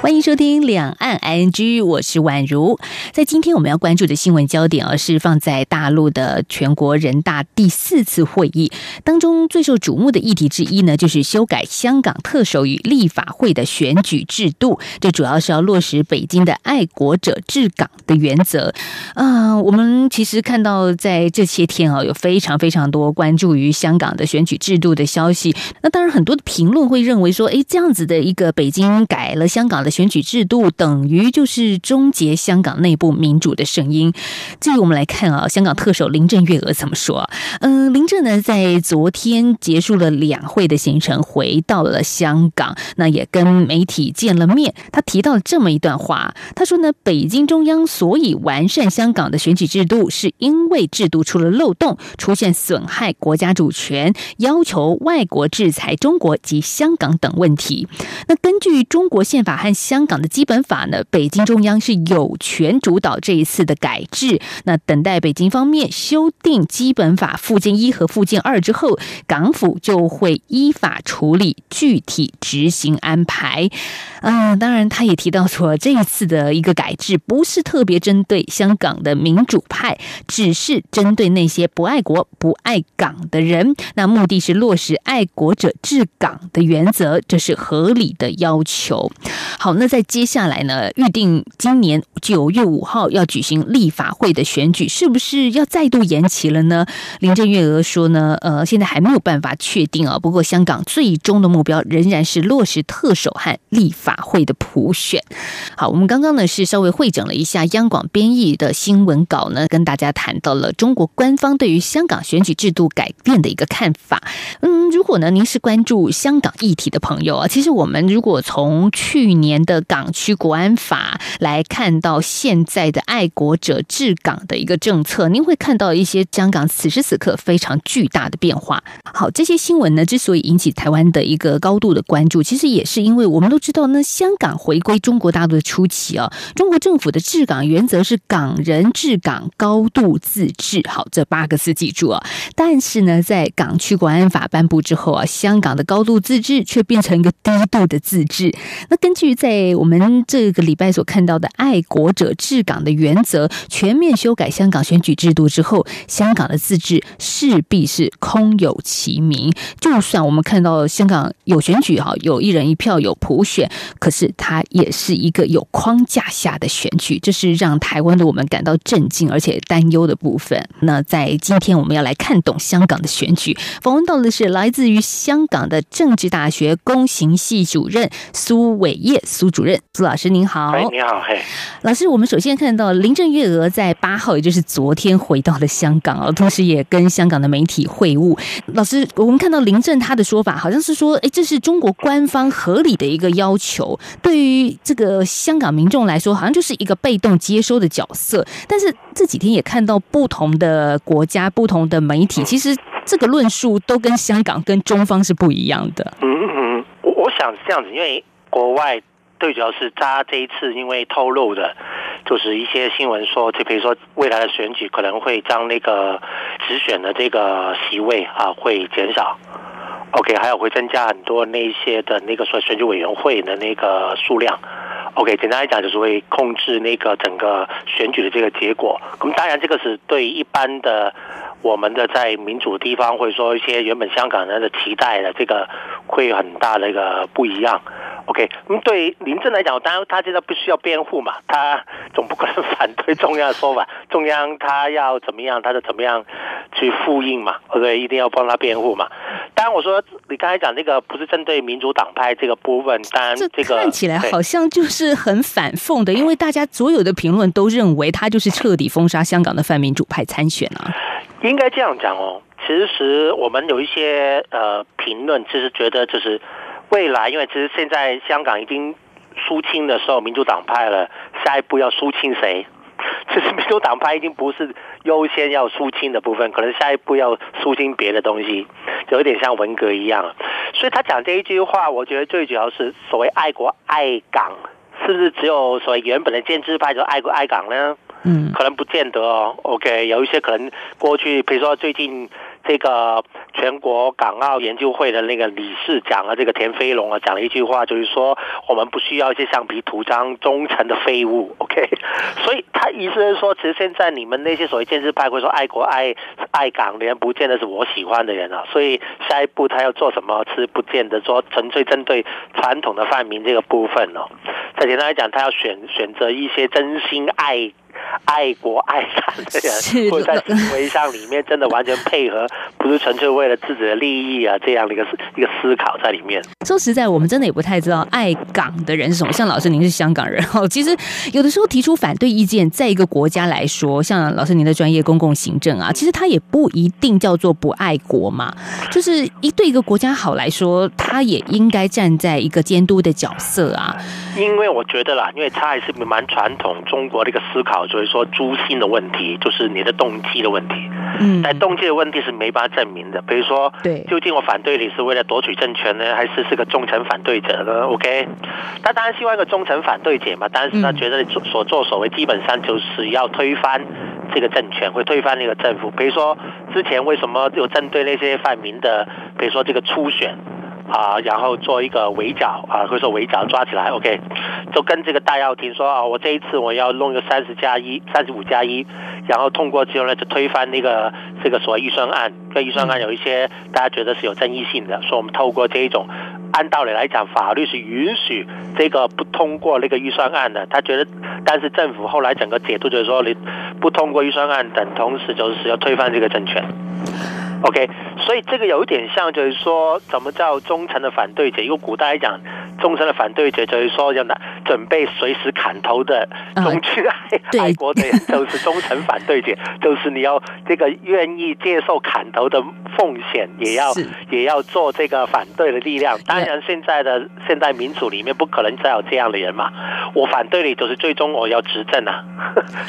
欢迎收听两岸 ING，我是宛如。在今天我们要关注的新闻焦点啊，是放在大陆的全国人大第四次会议当中最受瞩目的议题之一呢，就是修改香港特首与立法会的选举制度。这主要是要落实北京的爱国者治港的原则。啊、我们其实看到在这些天啊，有非常非常多关注于香港的选举制度的消息。那当然，很多的评论会认为说，哎，这样子的一个北京改了香港的。选举制度等于就是终结香港内部民主的声音。至于我们来看啊，香港特首林郑月娥怎么说？嗯，林郑呢在昨天结束了两会的行程，回到了香港，那也跟媒体见了面。他提到了这么一段话，他说呢，北京中央所以完善香港的选举制度，是因为制度出了漏洞，出现损害国家主权、要求外国制裁中国及香港等问题。那根据中国宪法和香港的基本法呢，北京中央是有权主导这一次的改制。那等待北京方面修订基本法附件一和附件二之后，港府就会依法处理具体执行安排。嗯，当然，他也提到说，这一次的一个改制不是特别针对香港的民主派，只是针对那些不爱国、不爱港的人。那目的是落实爱国者治港的原则，这是合理的要求。好，好那在接下来呢，预定今年九月五号要举行立法会的选举，是不是要再度延期了呢？林郑月娥说呢，呃，现在还没有办法确定啊。不过，香港最终的目标仍然是落实特首和立法会的普选。好，我们刚刚呢是稍微汇整了一下央广编译的新闻稿呢，跟大家谈到了中国官方对于香港选举制度改变的一个看法。嗯，如果呢您是关注香港议题的朋友啊，其实我们如果从去年的港区国安法来看到现在的爱国者治港的一个政策，您会看到一些香港此时此刻非常巨大的变化。好，这些新闻呢之所以引起台湾的一个高度的关注，其实也是因为我们都知道呢，香港回归中国大陆的初期啊，中国政府的治港原则是港人治港，高度自治。好，这八个字记住啊。但是呢，在港区国安法颁布之后啊，香港的高度自治却变成一个低度的自治。那根据在在我们这个礼拜所看到的爱国者治港的原则，全面修改香港选举制度之后，香港的自治势必是空有其名。就算我们看到香港有选举哈，有一人一票有普选，可是它也是一个有框架下的选举，这是让台湾的我们感到震惊而且担忧的部分。那在今天我们要来看懂香港的选举，访问到的是来自于香港的政治大学公行系主任苏伟业苏主任，苏老师您好。哎，你好，嘿，老师，我们首先看到林郑月娥在八号，也就是昨天回到了香港啊，同时也跟香港的媒体会晤。老师，我们看到林郑她的说法好像是说，哎，这是中国官方合理的一个要求，对于这个香港民众来说，好像就是一个被动接收的角色。但是这几天也看到不同的国家、不同的媒体，其实这个论述都跟香港、跟中方是不一样的。嗯嗯，我我想是这样子，因为国外。最，主要是他这一次因为透露的，就是一些新闻说，就比如说未来的选举可能会将那个直选的这个席位啊会减少，OK，还有会增加很多那些的那个说选举委员会的那个数量，OK，简单来讲就是会控制那个整个选举的这个结果。那么当然这个是对一般的我们的在民主地方，或者说一些原本香港人的期待的这个会很大的一个不一样。OK，嗯，对林郑来讲，当然他现在不需要辩护嘛，他总不可能反对中央的说法，中央他要怎么样，他就怎么样去复印嘛，，OK，，一定要帮他辩护嘛。当然，我说你刚才讲那个不是针对民主党派这个部分，当然这个看起来好像就是很反讽的，因为大家所有的评论都认为他就是彻底封杀香港的泛民主派参选啊。应该这样讲哦，其实我们有一些呃评论，其实觉得就是。未来，因为其实现在香港已经肃清的时候，民主党派了，下一步要肃清谁？其实民主党派已经不是优先要肃清的部分，可能下一步要肃清别的东西，就有点像文革一样。所以他讲这一句话，我觉得最主要是所谓爱国爱港是不是只有所谓原本的建制派就爱国爱港呢？嗯，可能不见得哦。OK，有一些可能过去，比如说最近。这个全国港澳研究会的那个理事讲了，这个田飞龙啊讲了一句话，就是说我们不需要一些橡皮图章忠诚的废物，OK？所以他意思是说，其实现在你们那些所谓建制派会说爱国爱爱港的人，不见得是我喜欢的人啊。所以下一步他要做什么，其实不见得说纯粹针对传统的泛民这个部分哦。再简单来讲，他要选选择一些真心爱。爱国爱港的人，或者在行为上里面真的完全配合，不是纯粹为了自己的利益啊，这样的一个一个思考在里面。说实在，我们真的也不太知道爱港的人是什么。像老师您是香港人哦，其实有的时候提出反对意见，在一个国家来说，像老师您的专业公共行政啊，其实他也不一定叫做不爱国嘛。就是一对一个国家好来说，他也应该站在一个监督的角色啊。因为我觉得啦，因为他还是蛮传统中国的一个思考。所以说，诛心的问题就是你的动机的问题。嗯，但动机的问题是没办法证明的。比如说，对，究竟我反对你是为了夺取政权呢，还是是个忠诚反对者呢？OK，他当然希望一个忠诚反对者嘛。但是他觉得所所作所为基本上就是要推翻这个政权，会推翻那个政府。比如说，之前为什么有针对那些泛民的，比如说这个初选。啊，然后做一个围剿啊，或者说围剿抓起来，OK，就跟这个戴耀廷说啊，我这一次我要弄一个三十加一、三十五加一，然后通过之后呢，就推翻那个这个所谓预算案。这预算案有一些大家觉得是有争议性的，说我们透过这一种，按道理来讲，法律是允许这个不通过那个预算案的。他觉得，但是政府后来整个解读就是说，你不通过预算案，等同时就是要推翻这个政权。OK，所以这个有一点像，就是说，怎么叫忠诚的反对者？因为古代来讲，忠诚的反对者就是说，要拿准备随时砍头的忠君爱爱国的人，就是忠诚反对者，就是你要这个愿意接受砍头的奉献，也要也要做这个反对的力量。当然，现在的现代民主里面不可能再有这样的人嘛。我反对你，就是最终我要执政啊。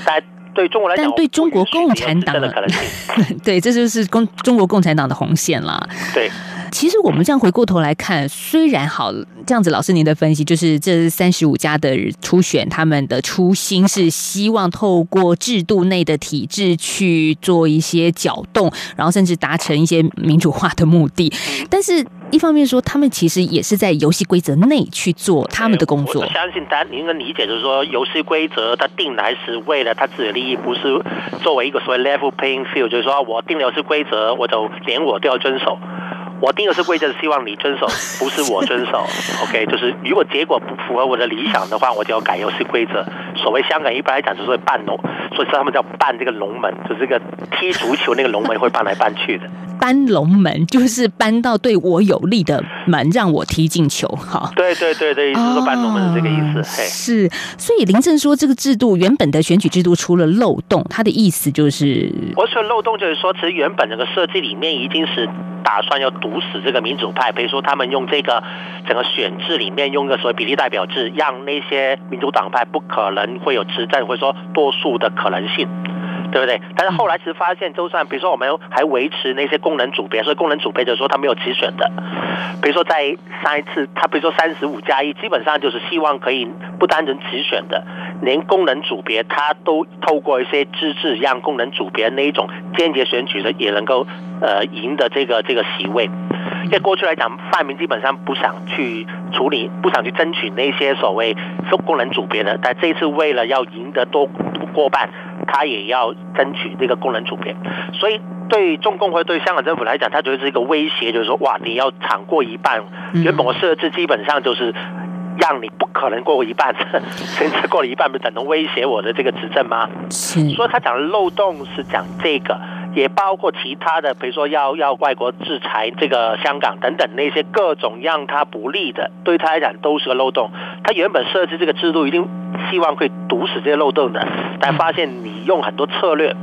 但 对中国来讲，但对中国共产党的可能性，对，这就是共中国共产党的红线了。对，其实我们这样回过头来看，虽然好这样子，老师您的分析就是这三十五家的初选，他们的初心是希望透过制度内的体制去做一些搅动，然后甚至达成一些民主化的目的，但是。一方面说，他们其实也是在游戏规则内去做他们的工作。我相信，大家应该理解，就是说，游戏规则它定来是为了他自己的利益，不是作为一个所谓 level playing field，就是说我定了游戏规则，我就连我都要遵守。我定的是规则，希望你遵守，不是我遵守。OK，就是如果结果不符合我的理想的话，我就要改游戏规则。所谓香港一般来讲就是搬龙，所以说他们叫搬这个龙门，就是这个踢足球那个龙门会搬来搬去的。搬龙门就是搬到对我有利的门，让我踢进球。哈，对对对对，意思说搬龙门是这个意思。嘿，是，所以林正说这个制度原本的选举制度出了漏洞，他的意思就是，我说漏洞就是说，其实原本这个设计里面已经是。打算要毒死这个民主派，比如说他们用这个整个选制里面用个所谓比例代表制，让那些民主党派不可能会有执政或者说多数的可能性，对不对？但是后来其实发现，就算比如说我们还维持那些功能组别，所以功能组别就是说他没有直选的，比如说在上一次他比如说三十五加一，基本上就是希望可以不单纯直选的。连功能组别，他都透过一些机制，让功能组别那一种间接选举的也能够呃赢得这个这个席位。因为过去来讲，泛民基本上不想去处理，不想去争取那些所谓功能组别的，但这一次为了要赢得多过半，他也要争取这个功能组别。所以对中共或对香港政府来讲，他觉得是一个威胁，就是说哇，你要抢过一半，原本我设置基本上就是。让你不可能过过一半，甚至过了一半，不是等同威胁我的这个执政吗？是。所以他讲的漏洞是讲这个，也包括其他的，比如说要要外国制裁这个香港等等那些各种让他不利的，对他来讲都是个漏洞。他原本设置这个制度一定希望会堵死这些漏洞的，但发现你用很多策略。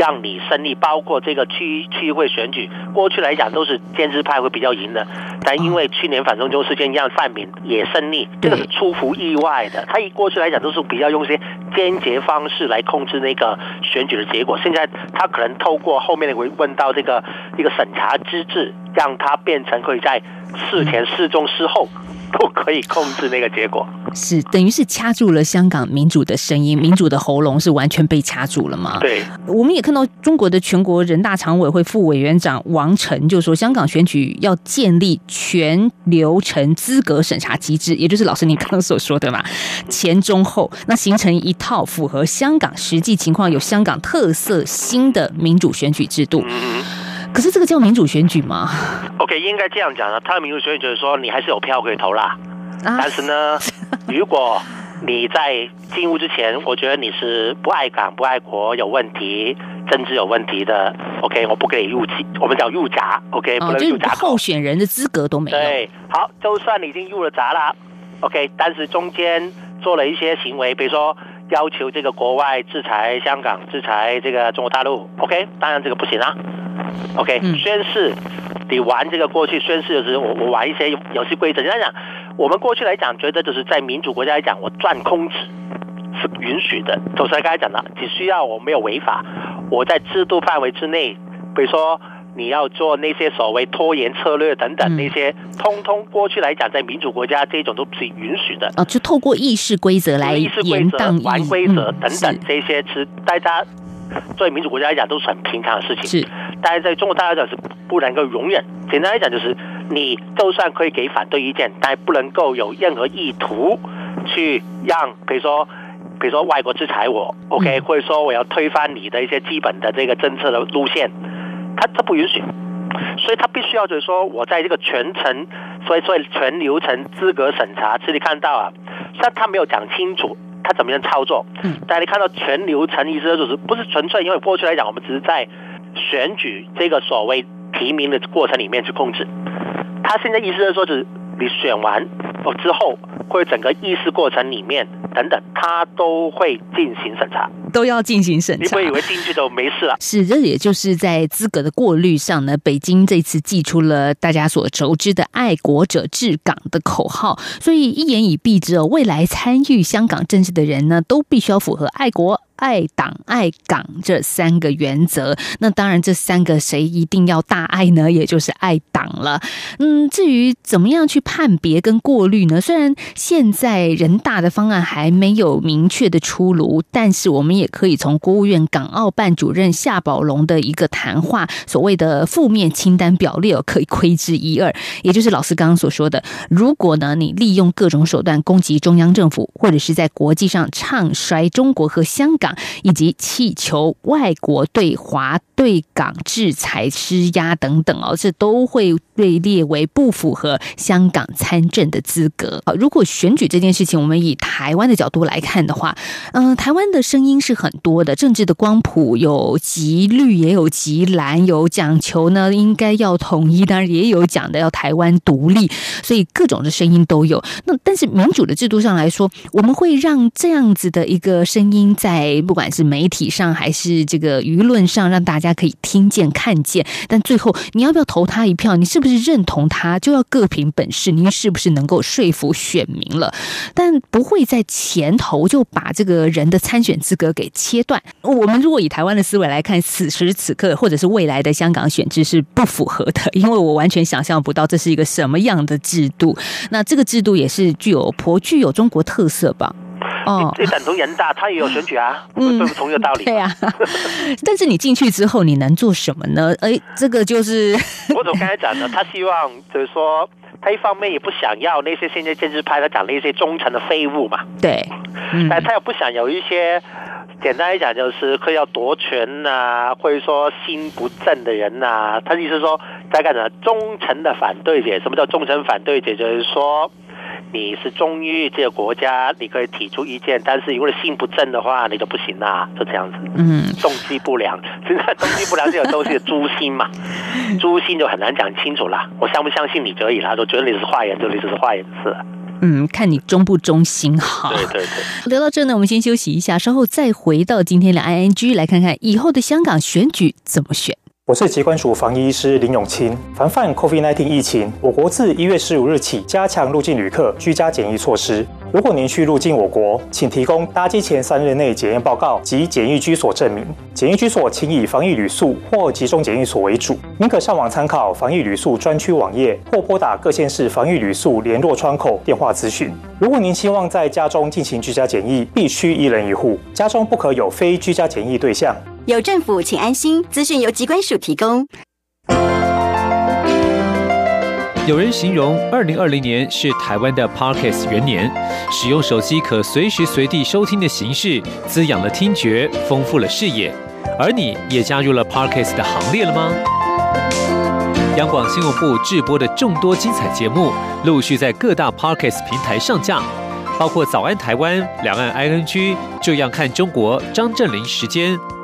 让你胜利，包括这个区区议会选举，过去来讲都是建制派会比较赢的，但因为去年反中中事件让泛民也胜利，这个是出乎意外的。他以过去来讲都是比较用一些间接方式来控制那个选举的结果，现在他可能透过后面的会问到这个一个审查机制，让他变成可以在事前、事中、事后 都可以控制那个结果。是等于是掐住了香港民主的声音，民主的喉咙是完全被掐住了吗？对，我们也看到中国的全国人大常委会副委员长王晨就说，香港选举要建立全流程资格审查机制，也就是老师您刚刚所说的嘛，前中后，那形成一套符合香港实际情况、有香港特色新的民主选举制度。可是这个叫民主选举吗？OK，应该这样讲呢。他的民主选举就是说，你还是有票可以投啦。啊、但是呢，如果你在进屋之前，我觉得你是不爱港、不爱国、有问题、政治有问题的，OK，我不给你入籍，我们叫入闸，OK，、哦、不能入闸。候选人的资格都没有。对，好，就算你已经入了闸了，OK，但是中间做了一些行为，比如说要求这个国外制裁香港、制裁这个中国大陆，OK，当然这个不行啊。OK，宣誓，你玩这个过去宣誓的时候，我我玩一些游戏规则。你来讲，我们过去来讲，觉得就是在民主国家来讲，我赚空子是允许的。就是刚才讲的，只需要我没有违法，我在制度范围之内，比如说你要做那些所谓拖延策略等等那些，通通过去来讲，在民主国家这种都是允许的。啊，就透过议事规则来议事规则、玩规则等等这些，是大家。作为民主国家来讲，都是很平常的事情。是，但是在中国大家来讲是不能够容忍。简单来讲，就是你就算可以给反对意见，但不能够有任何意图去让，比如说，比如说外国制裁我，OK，或者说我要推翻你的一些基本的这个政策的路线，他他不允许。所以他必须要就是说我在这个全程，所以所以全流程资格审查，这里看到啊，虽然他没有讲清楚。他怎么样操作？嗯，大家你看到全流程意思就是不是纯粹，因为过去来讲，我们只是在选举这个所谓提名的过程里面去控制。他现在意思是说，是你选完哦之后，或者整个议事过程里面等等，他都会进行审查。都要进行审查，你不会以为进去都没事了？是，这也就是在资格的过滤上呢。北京这次祭出了大家所熟知的“爱国者治港”的口号，所以一言以蔽之哦，未来参与香港政治的人呢，都必须要符合爱国。爱党爱港这三个原则，那当然这三个谁一定要大爱呢？也就是爱党了。嗯，至于怎么样去判别跟过滤呢？虽然现在人大的方案还没有明确的出炉，但是我们也可以从国务院港澳办主任夏宝龙的一个谈话，所谓的负面清单表列可以窥知一二。也就是老师刚刚所说的，如果呢你利用各种手段攻击中央政府，或者是在国际上唱衰中国和香港。以及祈求外国对华对港制裁施压等等哦，这都会被列为不符合香港参政的资格。好，如果选举这件事情，我们以台湾的角度来看的话，嗯，台湾的声音是很多的，政治的光谱有极绿，也有极蓝，有讲求呢应该要统一，当然也有讲的要台湾独立，所以各种的声音都有。那但是民主的制度上来说，我们会让这样子的一个声音在。不管是媒体上还是这个舆论上，让大家可以听见、看见，但最后你要不要投他一票？你是不是认同他？就要各凭本事。您是不是能够说服选民了？但不会在前头就把这个人的参选资格给切断。我们如果以台湾的思维来看，此时此刻或者是未来的香港选制是不符合的，因为我完全想象不到这是一个什么样的制度。那这个制度也是具有颇具有中国特色吧？哦，这等同人大，他也有选举啊，嗯，对不同一个道理。对啊，但是你进去之后，你能做什么呢？哎，这个就是 我怎么刚才讲的，他希望就是说，他一方面也不想要那些现在建制派他讲的一些忠诚的废物嘛，对，嗯，但他又不想有一些简单来讲就是会要夺权呐、啊，或者说心不正的人呐、啊。他的意思是说，在干什么？忠诚的反对者。什么叫忠诚反对者？就是说。你是忠于这个国家，你可以提出意见，但是如果你心不正的话，你就不行啦，就这样子。嗯，动机不良，现在动机不良这种东西的诛心嘛，诛心就很难讲清楚啦。我相不相信你可以啦，我觉得你是坏人，就你就是坏人是。嗯，看你忠不忠心哈。对对对。聊到这呢，我们先休息一下，稍后再回到今天的 ING，来看看以后的香港选举怎么选。我是疾管署防疫医师林永清。防范 COVID-19 疫情，我国自一月十五日起加强入境旅客居家检疫措施。如果您需入境我国，请提供搭机前三日内检验报告及检疫居所证明。检疫居所请以防疫旅宿或集中检疫所为主。您可上网参考防疫旅宿专区网页，或拨打各县市防疫旅宿联络窗口电话咨询。如果您希望在家中进行居家检疫，必须一人一户，家中不可有非居家检疫对象。有政府，请安心。资讯由机关署提供。有人形容二零二零年是台湾的 Parkes 元年，使用手机可随时随地收听的形式，滋养了听觉，丰富了视野。而你也加入了 Parkes 的行列了吗？央广新闻部制播的众多精彩节目，陆续在各大 Parkes 平台上架。包括早安台湾、两岸 ING、这样看中国、张正霖时间、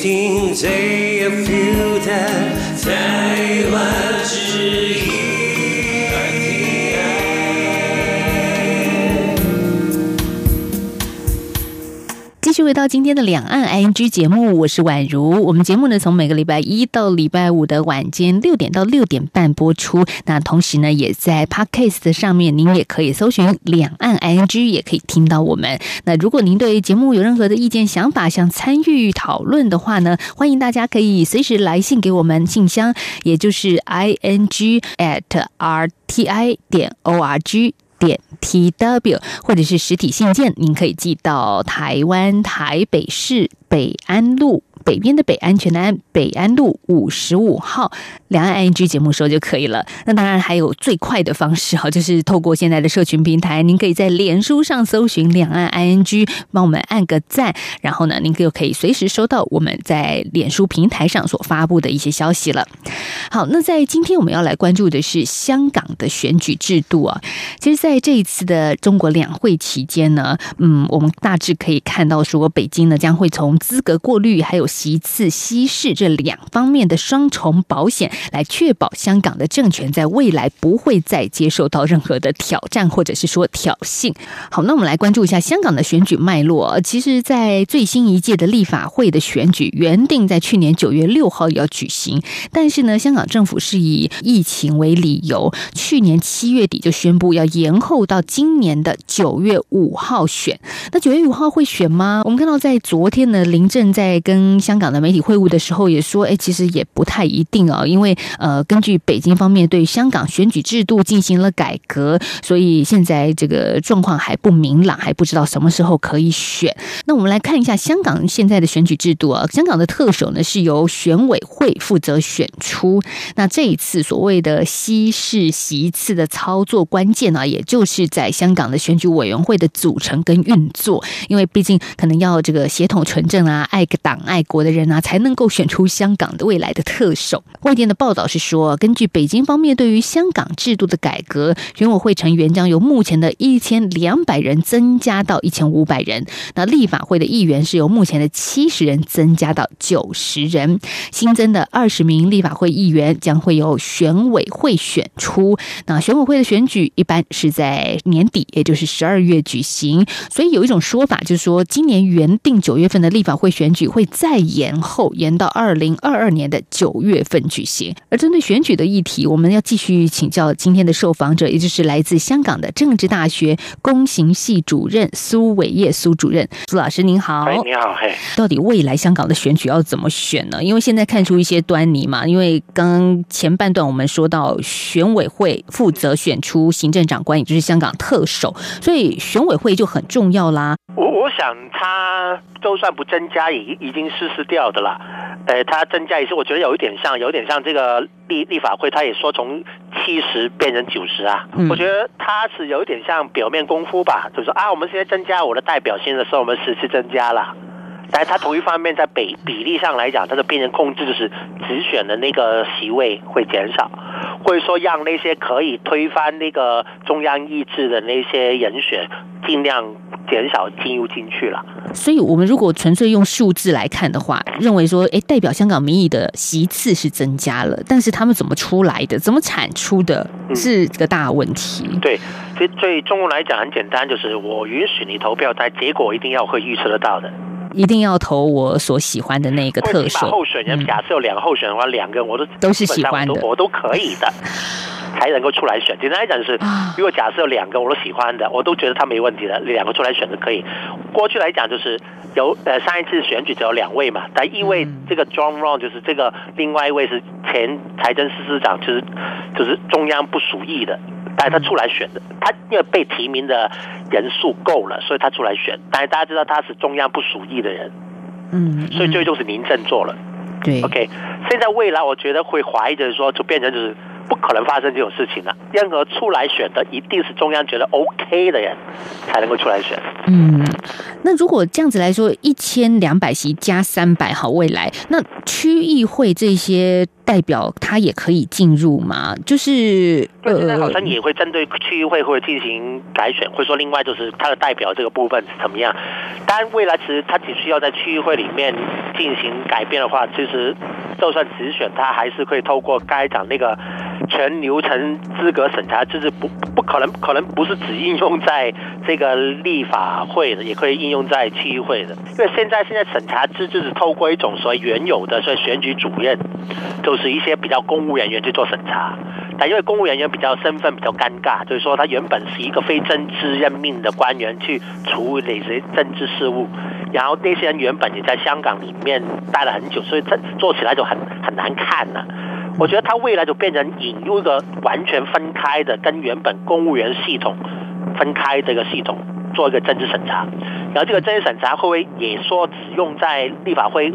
一起听最 feel 的台湾回到今天的两岸 ING 节目，我是宛如。我们节目呢，从每个礼拜一到礼拜五的晚间六点到六点半播出。那同时呢，也在 Podcast 上面，您也可以搜寻两岸 ING，也可以听到我们。那如果您对节目有任何的意见、想法，想参与讨论的话呢，欢迎大家可以随时来信给我们，信箱也就是 ING at RTI 点 ORG。点 T W，或者是实体信件，您可以寄到台湾台北市北安路。北边的北，安全的安，北安路五十五号，两岸 ING 节目收就可以了。那当然还有最快的方式哈，就是透过现在的社群平台，您可以在脸书上搜寻两岸 ING，帮我们按个赞，然后呢，您就可以随时收到我们在脸书平台上所发布的一些消息了。好，那在今天我们要来关注的是香港的选举制度啊。其实，在这一次的中国两会期间呢，嗯，我们大致可以看到说，北京呢将会从资格过滤还有席次稀释这两方面的双重保险，来确保香港的政权在未来不会再接受到任何的挑战或者是说挑衅。好，那我们来关注一下香港的选举脉络。其实，在最新一届的立法会的选举原定在去年九月六号要举行，但是呢，香港政府是以疫情为理由，去年七月底就宣布要延后到今年的九月五号选。那九月五号会选吗？我们看到在昨天呢，林郑在跟香港的媒体会晤的时候也说，哎，其实也不太一定啊，因为呃，根据北京方面对香港选举制度进行了改革，所以现在这个状况还不明朗，还不知道什么时候可以选。那我们来看一下香港现在的选举制度啊，香港的特首呢是由选委会负责选出。那这一次所谓的稀释席次的操作关键呢，也就是在香港的选举委员会的组成跟运作，因为毕竟可能要这个协同纯正啊，爱个党爱国的人啊，才能够选出香港的未来的特首。外电的报道是说，根据北京方面对于香港制度的改革，选委会成员将由目前的一千两百人增加到一千五百人。那立法会的议员是由目前的七十人增加到九十人。新增的二十名立法会议员将会由选委会选出。那选委会的选举一般是在年底，也就是十二月举行。所以有一种说法就是说，今年原定九月份的立法会选举会再延后延到二零二二年的九月份举行。而针对选举的议题，我们要继续请教今天的受访者，也就是来自香港的政治大学公行系主任苏伟业苏主任。苏老师您好，你好，嘿，到底未来香港的选举要怎么选呢？因为现在看出一些端倪嘛。因为刚刚前半段我们说到选委会负责选出行政长官，也就是香港特首，所以选委会就很重要啦。我我想他就算不增加，也已经失失掉的啦。呃，他增加也是，我觉得有一点像，有点像这个立立法会，他也说从七十变成九十啊。嗯、我觉得他是有一点像表面功夫吧，就是说啊，我们现在增加我的代表性的时候，我们十次增加了。但是他同一方面在比比例上来讲，他的变成控制就是直选的那个席位会减少，或者说让那些可以推翻那个中央意志的那些人选尽量减少进入进去了。所以，我们如果纯粹用数字来看的话，认为说，哎，代表香港民意的席次是增加了，但是他们怎么出来的，怎么产出的，是个大问题。嗯、对，其实对中国来讲很简单，就是我允许你投票，但结果一定要会预测得到的。一定要投我所喜欢的那个特首。候选人，假设有两个候选人的话，嗯、两个我都都是喜欢的，我都可以的，才能够出来选。简单来讲就是，如果假设有两个我都喜欢的，我都觉得他没问题的，两个出来选择可以。过去来讲就是有呃上一次选举只有两位嘛，但因为这个 John Rong 就是这个另外一位是前财政司司长，就是就是中央不属意的。但是他出来选的，他因为被提名的人数够了，所以他出来选。但是大家知道他是中央不属意的人，嗯，所以最终是民政做了。对，OK。现在未来我觉得会怀疑的是说，就变成就是。不可能发生这种事情的。任何出来选的，一定是中央觉得 OK 的人才能够出来选。嗯，那如果这样子来说，一千两百席加三百，好，未来那区议会这些代表他也可以进入吗？就是呃，现在好像也会针对区域会或者进行改选，或者说另外就是他的代表这个部分是怎么样？当然，未来其实他只需要在区域会里面进行改变的话，其实就算直选，他还是可以透过该讲那个。全流程资格审查就是不不可能，可能不是只应用在这个立法会的，也可以应用在区域会的。因为现在现在审查制就是透过一种所谓原有的，所谓选举主任，就是一些比较公务人员去做审查。但因为公务人员比较身份比较尴尬，就是说他原本是一个非政治任命的官员去处理这些政治事务，然后那些人原本也在香港里面待了很久，所以他做起来就很很难看了。我觉得他未来就变成引入一个完全分开的，跟原本公务员系统分开这个系统做一个政治审查，然后这个政治审查会不会也说只用在立法会，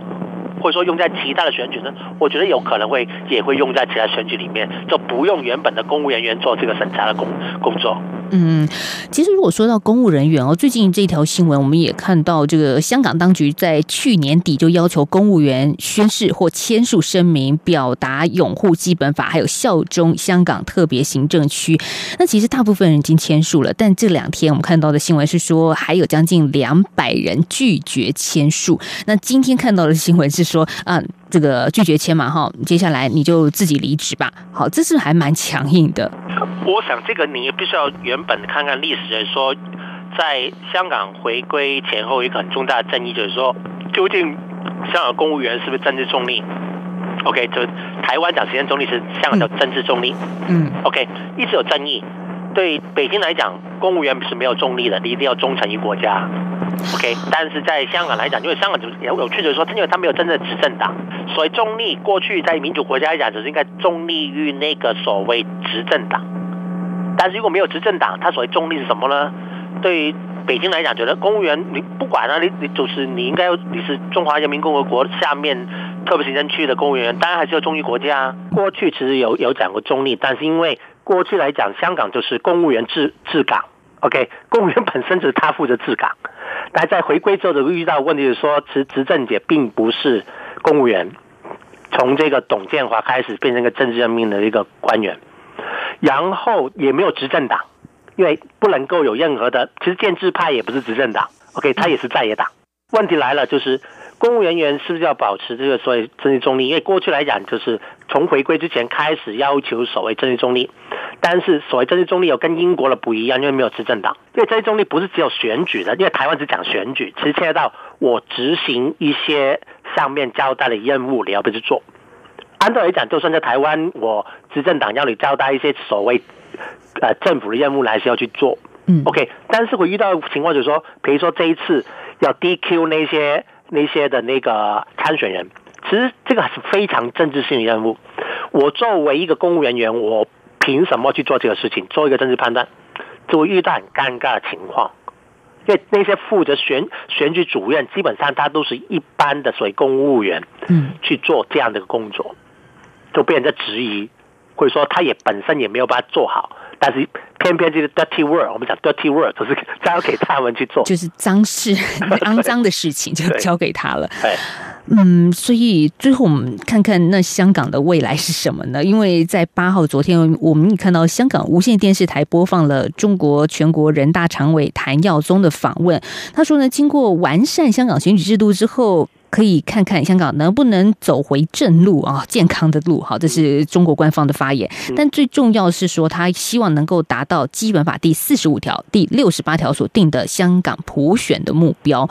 或者说用在其他的选举呢？我觉得有可能会也会用在其他选举里面，就不用原本的公务人员做这个审查的工工作。嗯，其实如果说到公务人员哦，最近这条新闻我们也看到，这个香港当局在去年底就要求公务员宣誓或签署声明，表达拥护基本法，还有效忠香港特别行政区。那其实大部分人已经签署了，但这两天我们看到的新闻是说，还有将近两百人拒绝签署。那今天看到的新闻是说，啊，这个拒绝签嘛，哈，接下来你就自己离职吧。好，这是还蛮强硬的。我想这个你也必须要原本看看历史，就是说，在香港回归前后，一个很重大的争议就是说，究竟香港公务员是不是政治中立？OK，就台湾讲时间中立是香港叫政治中立。嗯。OK，一直有争议。对北京来讲，公务员是没有中立的，你一定要忠诚于国家。OK，但是在香港来讲，因为香港就是有趣，就是说，因为他没有真正的执政党，所以中立过去在民主国家来讲，就是应该中立于那个所谓执政党。但是如果没有执政党，他所谓中立是什么呢？对于北京来讲，觉得公务员你不管啊，你你就是你应该你是中华人民共和国下面特别行政区的公务员，当然还是要忠于国家。过去其实有有讲过中立，但是因为过去来讲，香港就是公务员治治港，OK，公务员本身就是他负责治港。但在回归之后就遇到问题是说，执执政者并不是公务员，从这个董建华开始变成一个政治任命的一个官员。然后也没有执政党，因为不能够有任何的。其实建制派也不是执政党，OK，他也是在野党。问题来了，就是公务人员是不是要保持这个所谓政治中立？因为过去来讲，就是从回归之前开始要求所谓政治中立，但是所谓政治中立有跟英国的不一样，因为没有执政党。因为政治中立不是只有选举的，因为台湾只讲选举，其实牵涉到我执行一些上面交代的任务，你要不去做。按道来讲，就算在台湾，我执政党要你交代一些所谓呃政府的任务，还是要去做。嗯，OK。但是我遇到情况就是说，比如说这一次要 DQ 那些那些的那个参选人，其实这个是非常政治性的任务。我作为一个公务人员，我凭什么去做这个事情？做一个政治判断，就会遇到很尴尬的情况。因为那些负责选选举主任，基本上他都是一般的所谓公务员，嗯，去做这样的工作。就被人家质疑，或者说他也本身也没有把它做好，但是偏偏这个 dirty work，我们讲 dirty work 就是交给他们去做，就是脏事、肮脏的事情就交给他了。对。嗯，所以最后我们看看那香港的未来是什么呢？因为在八号昨天，我们也看到香港无线电视台播放了中国全国人大常委谭耀宗的访问。他说呢，经过完善香港选举制度之后。可以看看香港能不能走回正路啊，健康的路。好，这是中国官方的发言。但最重要是说，他希望能够达到基本法第四十五条、第六十八条所定的香港普选的目标。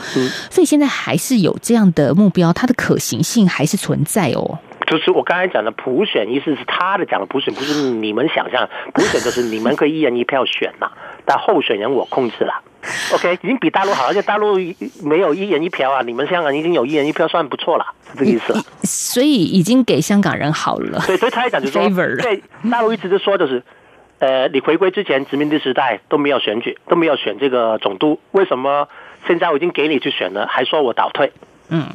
所以现在还是有这样的目标，它的可行性还是存在哦。就是我刚才讲的普选，意思是他的讲的普选，不是你们想象普选，就是你们可以一人一票选嘛，但候选人我控制了。OK，已经比大陆好，而且大陆没有一人一票啊，你们香港已经有一人一票，算不错了，是这个意思。所以已经给香港人好了。对，所以他也讲就是说，对，大陆一直都说就是，呃，你回归之前殖民地时代都没有选举，都没有选这个总督，为什么现在我已经给你去选了，还说我倒退？嗯。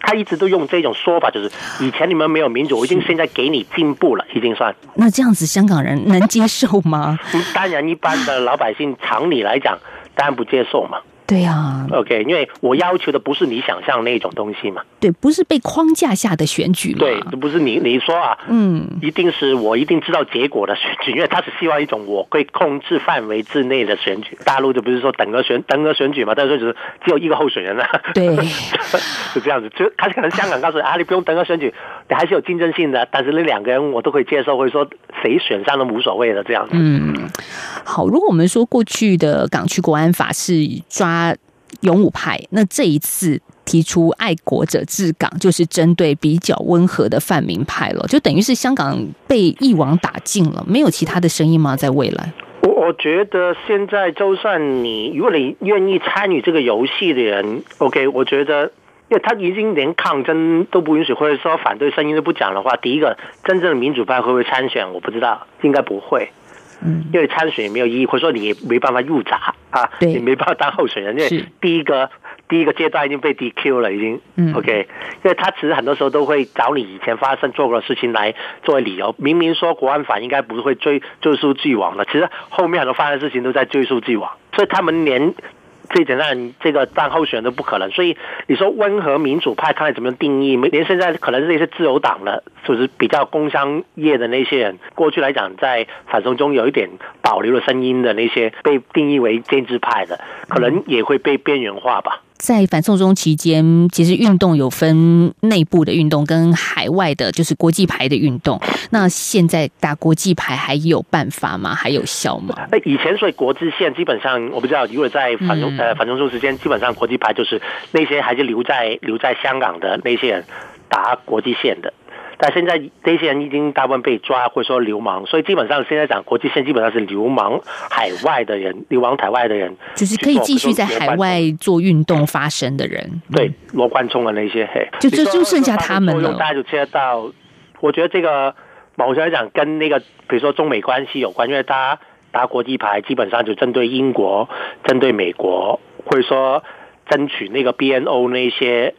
他一直都用这种说法，就是以前你们没有民主，我已经现在给你进步了，已经算。那这样子，香港人能接受吗？当然，一般的老百姓常理来讲，当然不接受嘛。对啊，OK，因为我要求的不是你想象那种东西嘛。对，不是被框架下的选举嘛。对，这不是你你说啊，嗯，一定是我一定知道结果的选举，因为他是希望一种我可以控制范围之内的选举。大陆就不是说等额选等额选举嘛，但是就是只有一个候选人啊。对，就这样子，就他可能香港告诉你啊，你不用等额选举，你还是有竞争性的，但是那两个人我都可以接受，或者说谁选上都无所谓的这样子。嗯，好，如果我们说过去的港区国安法是抓。勇武派，那这一次提出爱国者治港，就是针对比较温和的泛民派了，就等于是香港被一网打尽了，没有其他的声音吗？在未来，我我觉得现在就算你，如果你愿意参与这个游戏的人，OK，我觉得，因为他已经连抗争都不允许，或者说反对声音都不讲的话，第一个真正的民主派会不会参选？我不知道，应该不会。嗯，因为参选也没有意义，或者说你也没办法入闸啊，对。你没办法当候选人，因为第一个第一个阶段已经被 DQ 了，已经，嗯，OK，因为他其实很多时候都会找你以前发生做过的事情来作为理由，明明说国安法应该不会追追溯既往的，其实后面很多发生的事情都在追溯既往，所以他们连。最简单，这个当候选人都不可能。所以你说温和民主派，看怎么定义？连现在可能是那些自由党的，就是比较工商业的那些人，过去来讲在反送中有一点保留了声音的那些，被定义为建制派的，可能也会被边缘化吧。在反送中期间，其实运动有分内部的运动跟海外的，就是国际牌的运动。那现在打国际牌还有办法吗？还有效吗？那以前所以国际线基本上我不知道，如果在反送呃反送中时间，基本上国际牌就是那些还是留在留在香港的那些人打国际线的。但现在这些人已经大部分被抓，或者说流氓，所以基本上现在讲国际线基本上是流氓海外的人，流亡海外的人，就是可以继续在海外做运动发声的人。对，罗贯中的那些，嘿，就就就剩下他们了。大家就接到，我觉得这个某些来讲跟那个比如说中美关系有关，因为他打国际牌基本上就针对英国、针对美国，或者说争取那个 BNO 那些。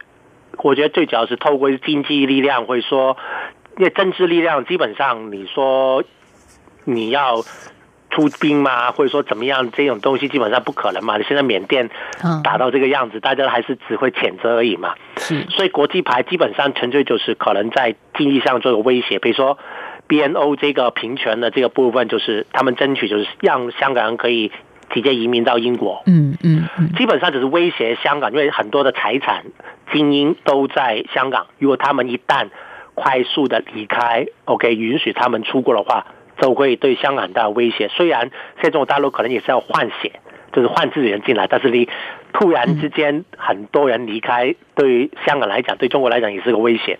我觉得最主要是透过经济力量，或者说因为政治力量，基本上你说你要出兵嘛，或者说怎么样，这种东西基本上不可能嘛。你现在缅甸打到这个样子，大家还是只会谴责而已嘛。所以国际牌基本上纯粹就是可能在经济上做个威胁，比如说 BNO 这个平权的这个部分，就是他们争取就是让香港人可以。直接移民到英国，嗯嗯，基本上只是威胁香港，因为很多的财产精英都在香港。如果他们一旦快速的离开，OK，允许他们出国的话，就会对香港很大的威胁。虽然现在中国大陆可能也是要换血，就是换自己人进来，但是你突然之间很多人离开，对于香港来讲，对中国来讲也是个威胁。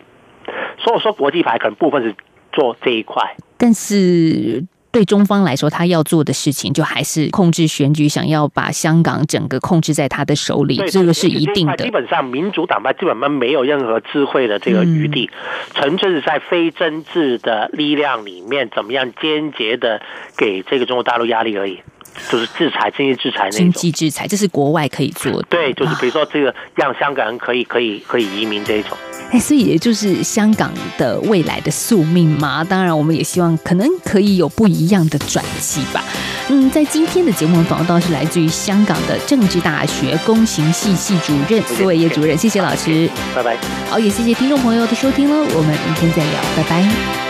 所以说，国际牌可能部分是做这一块，但是。对中方来说，他要做的事情就还是控制选举，想要把香港整个控制在他的手里，这个是一定的。基本上，民主党派基本上没有任何智慧的这个余地，纯粹是在非政治的力量里面，怎么样间接的给这个中国大陆压力而已，就是制裁、经济制裁那种。经济制裁，这是国外可以做的。对，就是比如说这个让香港人可以可以可以移民这一种。哎，所以也就是香港的未来的宿命嘛。当然，我们也希望可能可以有不一样的转机吧。嗯，在今天的节目访问是来自于香港的政治大学公行系系主任苏伟业主任，谢谢老师，拜拜。好，也谢谢听众朋友的收听了，我们明天再聊，拜拜。